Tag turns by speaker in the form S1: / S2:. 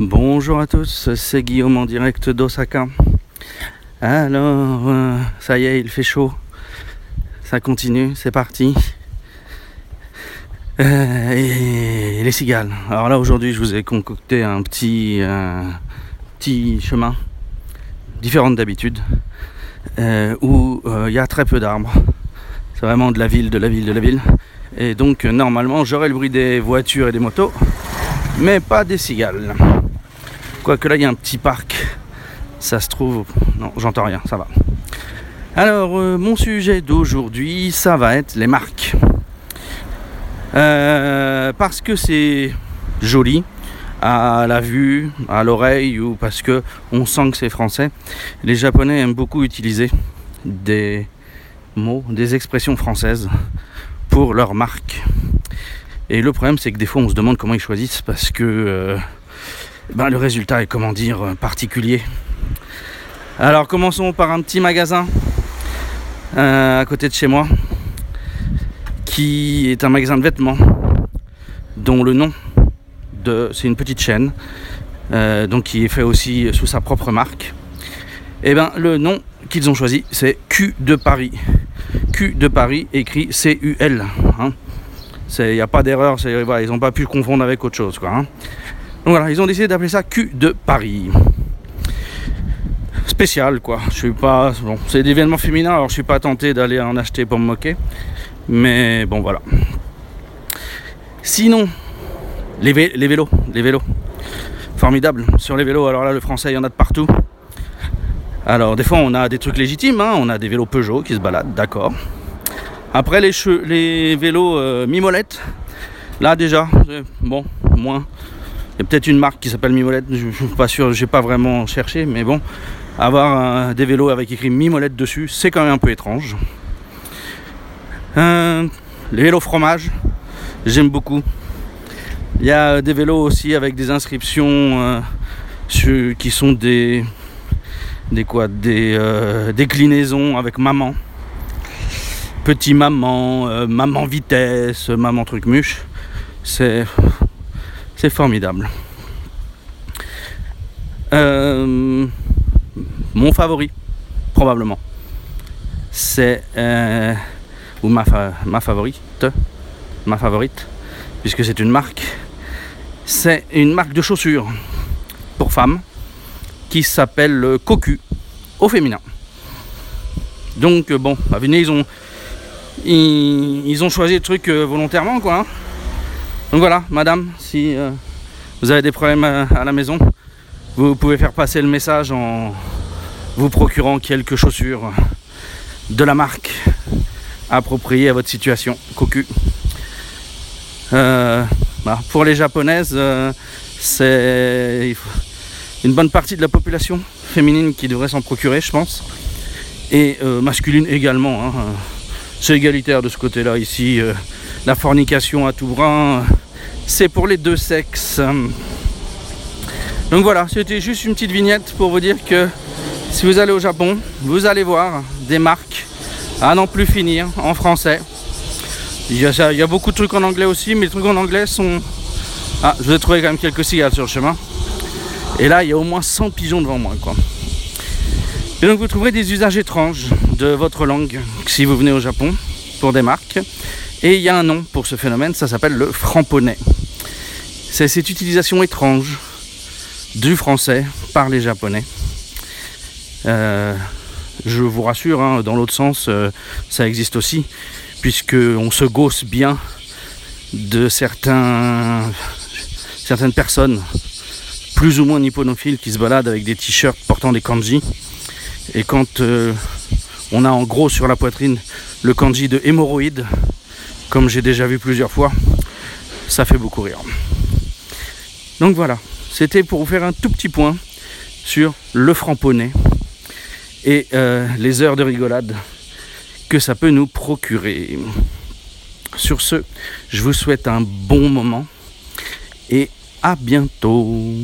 S1: Bonjour à tous, c'est Guillaume en direct d'Osaka. Alors, euh, ça y est, il fait chaud. Ça continue, c'est parti. Euh, et les cigales. Alors là, aujourd'hui, je vous ai concocté un petit, euh, petit chemin, différent d'habitude, où il y a très peu d'arbres. C'est vraiment de la ville, de la ville, de la ville. Et donc, normalement, j'aurai le bruit des voitures et des motos, mais pas des cigales. Quoique là, il y a un petit parc. Ça se trouve. Non, j'entends rien, ça va. Alors, euh, mon sujet d'aujourd'hui, ça va être les marques. Euh, parce que c'est joli à la vue, à l'oreille, ou parce que on sent que c'est français. Les Japonais aiment beaucoup utiliser des mots, des expressions françaises pour leurs marques. Et le problème, c'est que des fois, on se demande comment ils choisissent parce que euh, ben, le résultat est, comment dire, euh, particulier. Alors commençons par un petit magasin euh, à côté de chez moi, qui est un magasin de vêtements, dont le nom de, c'est une petite chaîne, euh, donc qui est fait aussi sous sa propre marque. Et eh ben le nom qu'ils ont choisi, c'est Q de Paris. Q de Paris écrit C-U-L. Hein. Il n'y a pas d'erreur, ils n'ont pas pu le confondre avec autre chose. Quoi, hein. Donc voilà, ils ont décidé d'appeler ça Q de Paris. Spécial quoi. Je suis pas. Bon, c'est d'événements féminins, alors je suis pas tenté d'aller en acheter pour me moquer. Mais bon voilà. Sinon, les, vélos, les vélos. Formidable. Sur les vélos, alors là le français il y en a de partout. Alors des fois on a des trucs légitimes, hein. on a des vélos Peugeot qui se baladent, d'accord. Après les, vélos euh, Mimolette, là déjà, bon, moins. Il y a peut-être une marque qui s'appelle Mimolette, je ne suis pas sûr, j'ai pas vraiment cherché, mais bon, avoir des vélos avec écrit Mimolette dessus, c'est quand même un peu étrange. Euh, les vélos fromage, j'aime beaucoup. Il y a des vélos aussi avec des inscriptions euh, qui sont des des quoi des euh, déclinaisons avec maman petit maman maman vitesse maman truc muche c'est c'est formidable. Euh, mon favori, probablement, c'est euh, ou ma, ma favorite, ma favorite, puisque c'est une marque. C'est une marque de chaussures pour femmes qui s'appelle Cocu au féminin. Donc bon, à venir ils ont ils, ont choisi le truc euh, volontairement quoi. Hein. Donc voilà, madame, si euh, vous avez des problèmes à, la maison, vous pouvez faire passer le message en vous procurant quelques chaussures de la marque appropriée à votre situation. Cocu. Euh, bah, pour les japonaises, euh, c'est une bonne partie de la population féminine qui devrait s'en procurer, je pense. Et masculine également. Hein. C'est égalitaire de ce côté-là ici. La fornication à tout brin c'est pour les deux sexes. Donc voilà, c'était juste une petite vignette pour vous dire que si vous allez au Japon, vous allez voir des marques à n'en plus finir en français. Il y, a, beaucoup de trucs en anglais aussi, mais les trucs en anglais sont... Ah, je vous ai trouvé quand même quelques cigales sur le chemin. Et là, il y a au moins 100 pigeons devant moi. Et donc vous trouverez des usages étranges de votre langue si vous venez au Japon pour des marques. Et il y a un nom pour ce phénomène, ça s'appelle le framponnet. C'est cette utilisation étrange du français par les japonais. Euh, je vous rassure, hein, dans l'autre sens, euh, ça existe aussi, puisque on se gosse bien de certaines personnes plus ou moins nipponophiles qui se baladent avec des t-shirts portant des kanji. Et quand euh, on a en gros sur la poitrine le kanji de hémorroïde, comme j'ai déjà vu plusieurs fois, ça fait beaucoup rire. Donc voilà, c'était pour vous faire un tout petit point sur le framponnet et euh, les heures de rigolade que ça peut nous procurer. Sur ce, je vous souhaite un bon moment et à bientôt.